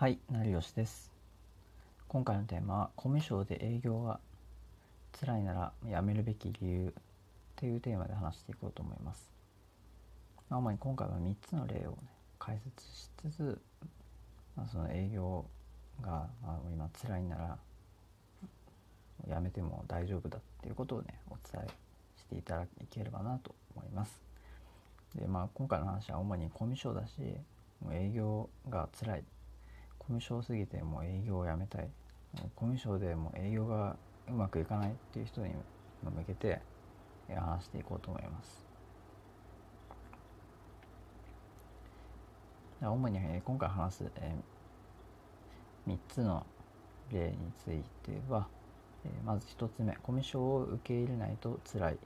はい、成吉です。今回のテーマは、コミュ障で営業が辛いなら辞めるべき理由っていうテーマで話していこうと思います。ま主に今回は3つの例を、ね、解説しつつ、まあ、その営業が、まあ、今辛いなら辞めても大丈夫だっていうことをね、お伝えしていただければなと思います。で、まあ今回の話は主にコミュ障だし、営業が辛い。コミュ障すぎてもう営業をやめたい。コミュ障でも営業がうまくいかないっていう人に向けて話していこうと思います。主に今回話す3つの例についてはまず1つ目コミュ障を受け入れないと辛い。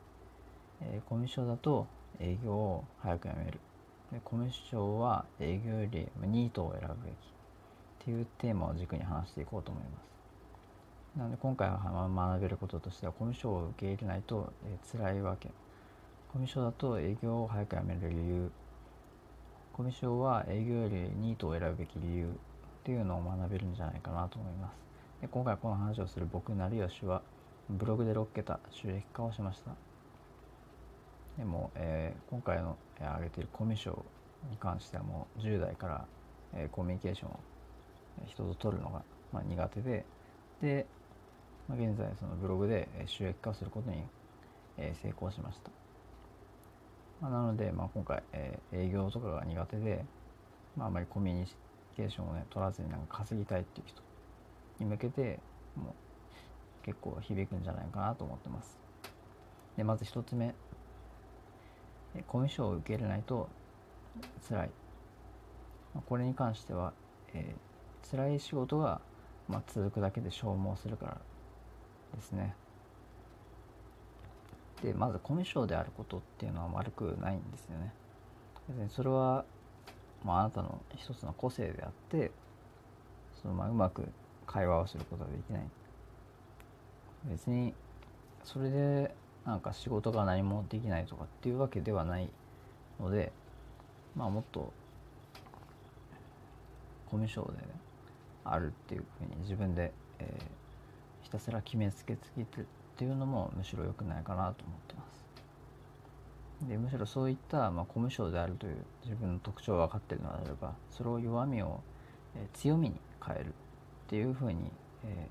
コミュ障だと営業を早くやめる。コミュ障は営業よりニートを選ぶべき。っていうテーマを軸に話していこうと思います。なので今回は学べることとしてはコミュ障を受け入れないと、えー、辛いわけ。コミュ障だと営業を早く辞める理由。コミュ障は営業よりニートを選ぶべき理由っていうのを学べるんじゃないかなと思います。で今回この話をする僕成吉はブログで6桁収益化をしました。でも、えー、今回の、えー、挙げているコミュ障に関してはもう10代から、えー、コミュニケーションを人と取るのが、まあ、苦手でで、まあ、現在そのブログで収益化することに、えー、成功しました、まあ、なので、まあ、今回、えー、営業とかが苦手で、まあ、あまりコミュニケーションをね取らずになんか稼ぎたいっていう人に向けてもう結構響くんじゃないかなと思ってます。でまず一つ目。えコミュ障を受け入れないと辛い。まあこれに関しては、えー、辛い仕事が、まあ、続くだけで消耗するからですね。でまずコミュ障であることっていうのは悪くないんですよね。別にそれは、まあ、あなたの一つの個性であってそのまあうまく会話をすることができない。別にそれでなんか仕事が何もできないとかっていうわけではないのでまあもっとコミュ障で、ね、あるっていうふうに自分で、えー、ひたすら決めつけつけてっていうのもむしろ良くないかなと思ってます。でむしろそういった、まあ、コミュ障であるという自分の特徴が分かっているのであればそれを弱みを、えー、強みに変えるっていうふうに、え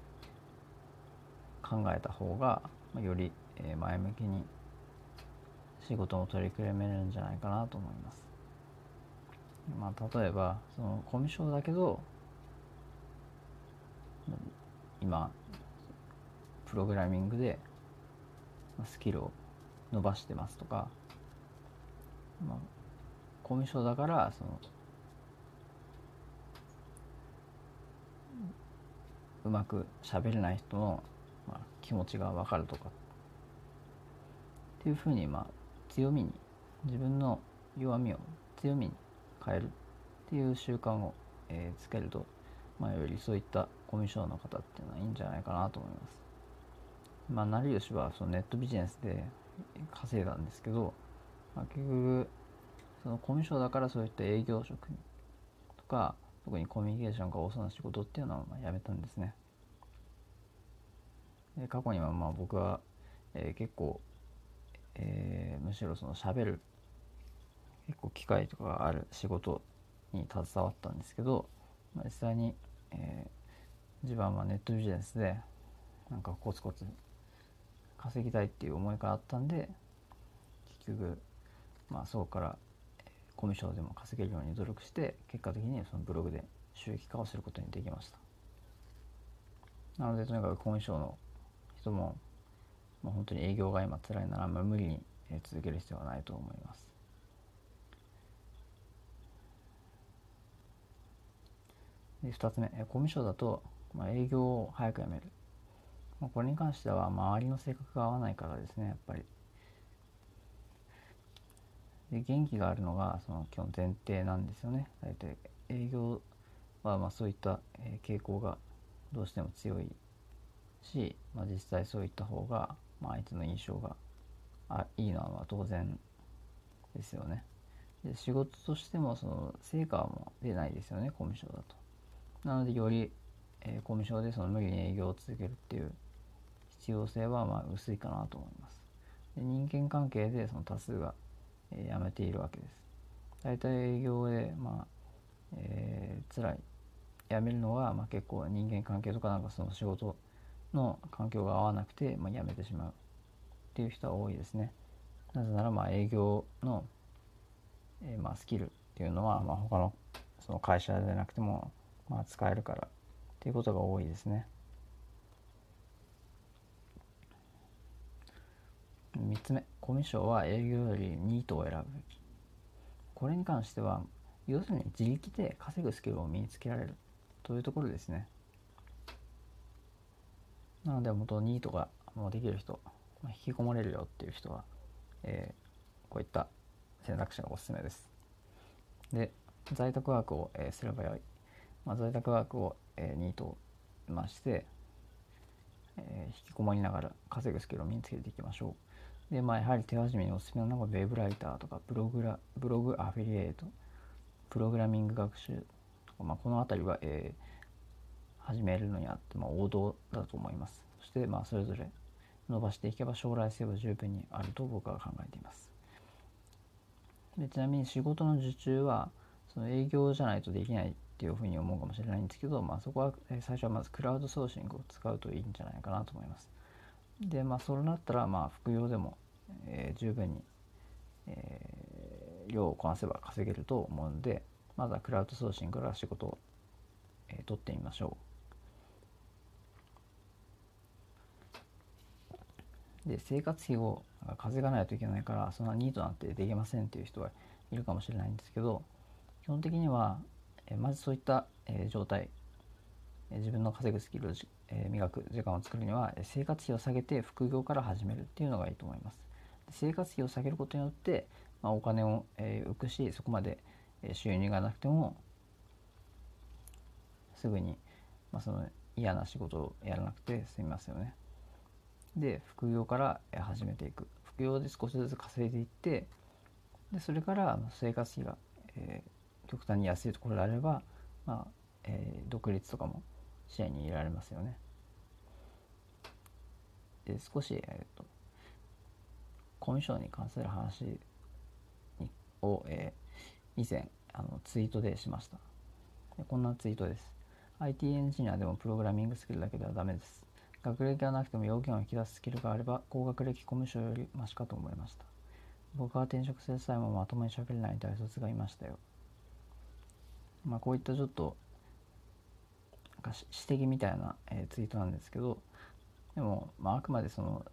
ー、考えた方が、まあ、より、えー、前向きに仕事も取り組めるんじゃないかなと思います。まあ、例えばそのコミュ障だけど今プログラミングでスキルを伸ばしてますとか、まあ、コミュ障だからそのうまく喋れない人の、まあ、気持ちが分かるとか。っていうふうに、まあ、強みに自分の弱みを強みに変えるっていう習慣を、えー、つけると、まあ、よりそういったコミュ障の方っていうのはいいんじゃないかなと思います。まあ、成吉はそのネットビジネスで稼いだんですけど、まあ、結局そのコミュ障だからそういった営業職とか特にコミュニケーションが多そうな仕事っていうのはまあやめたんですね。で過去にはまあ僕は、えー、結構、えー、むしろその喋る結構機会とかがある仕事に携わったんですけど、まあ、実際に、えー、自分はネットビジネスでなんかコツコツ稼ぎたいっていう思いがあったんで結局まあそこからコミュ障でも稼げるように努力して結果的にそのブログで収益化をすることにできました。なのでとにかくコミュ障の人も、まあ、本当に営業が今辛いなら、まあ、無理に続ける必要はないと思います。で2つ目えコミュ障だと、まあ、営業を早く辞める、まあ、これに関しては周りの性格が合わないからですねやっぱり。で元気があるのがその基本前提なんですよね。大体営業はまあそういった傾向がどうしても強いし、まあ、実際そういった方が、まあ、相手の印象があいいのは当然ですよね。で仕事としてもその成果も出ないですよねコミュ障だと。なのでより、えー、コミュ障でその無理に営業を続けるっていう必要性はまあ薄いかなと思います。で人間関係でその多数が、えー、辞めているわけです。大体営業でまあ、えー、辛い。辞めるのは、まあ、結構人間関係とかなんかその仕事の環境が合わなくて、まあ、辞めてしまうっていう人は多いですね。なぜならまあ営業の、えー、まあスキルっていうのは、まあ、他のその会社でなくても、まあ、使えるからっていうことが多いですね。3つ目コミュ障は営業よりニートを選ぶこれに関しては要するに自力で稼ぐスキルを身につけられる。というところですね。なので元ニートがもうできる人引きこもれるよっていう人は、えー、こういった選択肢がおすすめです。で在宅ワークを、えー、すればよい、まあ、在宅ワークを、えー、ニートまして、えー、引きこもりながら稼ぐスキルを身につけていきましょう。でまあやはり手始めにおすすめなのがウェブライターとかブログラブログアフィリエイトプログラミング学習とか、まあ、この辺りは、えー、始めるのにあって、まあ、王道だと思います。そしてまあそれぞれ伸ばしていけば将来性は十分にあると僕は考えています。でちなみに仕事の受注はその営業じゃないとできないっていうふうに思うかもしれないんですけど、まあ、そこは最初はまずクラウドソーシングを使うといいんじゃないかなと思います。でまあそれだったらまあ副業でも、えー、十分に、えー、量をこなせば稼げると思うのでまずはクラウドソーシングから仕事を、えー、取ってみましょう。で生活費を稼がないといけないからそんなニートなんてできませんっていう人はいるかもしれないんですけど基本的にはえまずそういった、え状態自分の稼ぐスキルを、え磨く時間を作るには生活費を下げて副業から始めるっていうのがいいと思います。生活費を下げることによって、まあ、お金を、え浮くしそこまで収入がなくてもすぐに、まあ、その嫌な仕事をやらなくて済みますよね。で副業から始めていく。副業で少しずつ稼いでいってでそれから生活費が、えー、極端に安いところであれば、まあえー、独立とかも視野に入れられますよね。で少し、えーと、コミュ障に関する話にを、えー、以前あのツイートでしましたで。こんなツイートです。IT エンジニアでもプログラミングスキルだけではダメです。学歴がなくても要件を引き出すスキルがあれば高学歴コミュ障よりマシかと思いました僕は転職する際もまともに喋れない大卒がいましたよまあこういったちょっと指摘みたいな、えー、ツイートなんですけどでも、まあ、あくまでその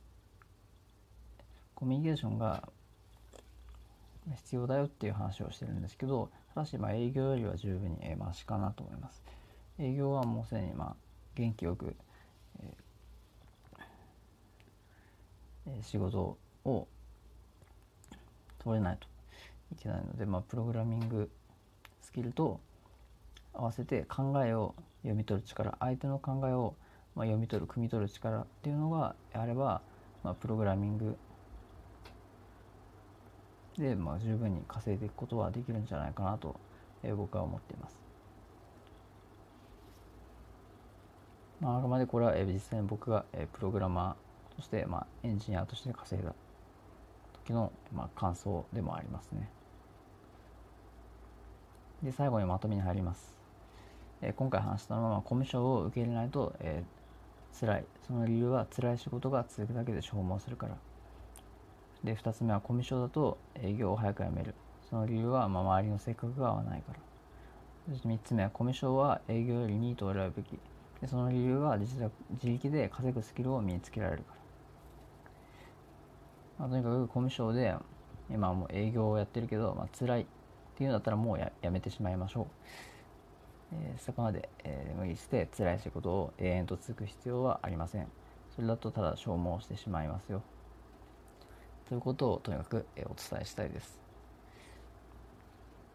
コミュニケーションが必要だよっていう話をしてるんですけどただしまあ営業よりは十分に、えー、マシかなと思います。営業はもうすでにまあ元気よく、えー仕事を取れないといけないので、まあ、プログラミングスキルと合わせて考えを読み取る力相手の考えをまあ読み取る汲み取る力っていうのがあれば、まあ、プログラミングで、まあ、十分に稼いでいくことはできるんじゃないかなと、え、僕は思っています。まあ、あくまでこれは、え、実際に僕が、え、プログラマーそして、まあ、エンジニアとして稼いだ時の、まあ、感想でもありますね。で、最後にまとめに入ります。え、今回話したのは、コミュ障を受け入れないと、えー、辛い。その理由は辛い仕事が続くだけで消耗するから。で、2つ目はコミュ障だと営業を早く辞める。その理由は、まあ、周りの性格が合わないから。そして3つ目はコミュ障は営業よりニートを選ぶべき。でその理由は自力で稼ぐスキルを身につけられるから。まあ、とにかくコミュ障で今はもう営業をやってるけど、まあ辛いっていうんだったらもうややめてしまいましょう、えー、そこまで、えー、無理して辛い仕事を永遠と続く必要はありません。それだとただ消耗してしまいますよ。ということをとにかく、えー、お伝えしたいです。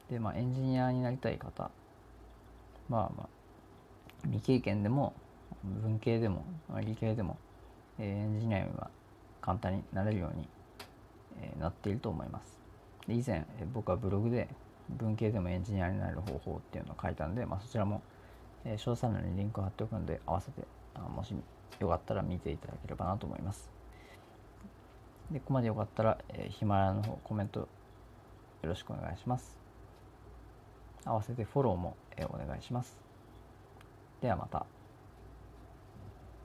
でまあエンジニアになりたい方。まあまあ未経験でも文系でも理系でも、えー、エンジニアには簡単になれるように、えなっていると思います。で以前、え僕はブログで文系でもエンジニアになる方法っていうのを書いたんで、まあ、そちらも、えー、詳細欄にリンクを貼っておくので合わせてあもしよかったら見ていただければなと思います。でここまでよかったら、え、ヒマラヤの方コメントよろしくお願いします。合わせてフォローも、えー、お願いします。ではまた。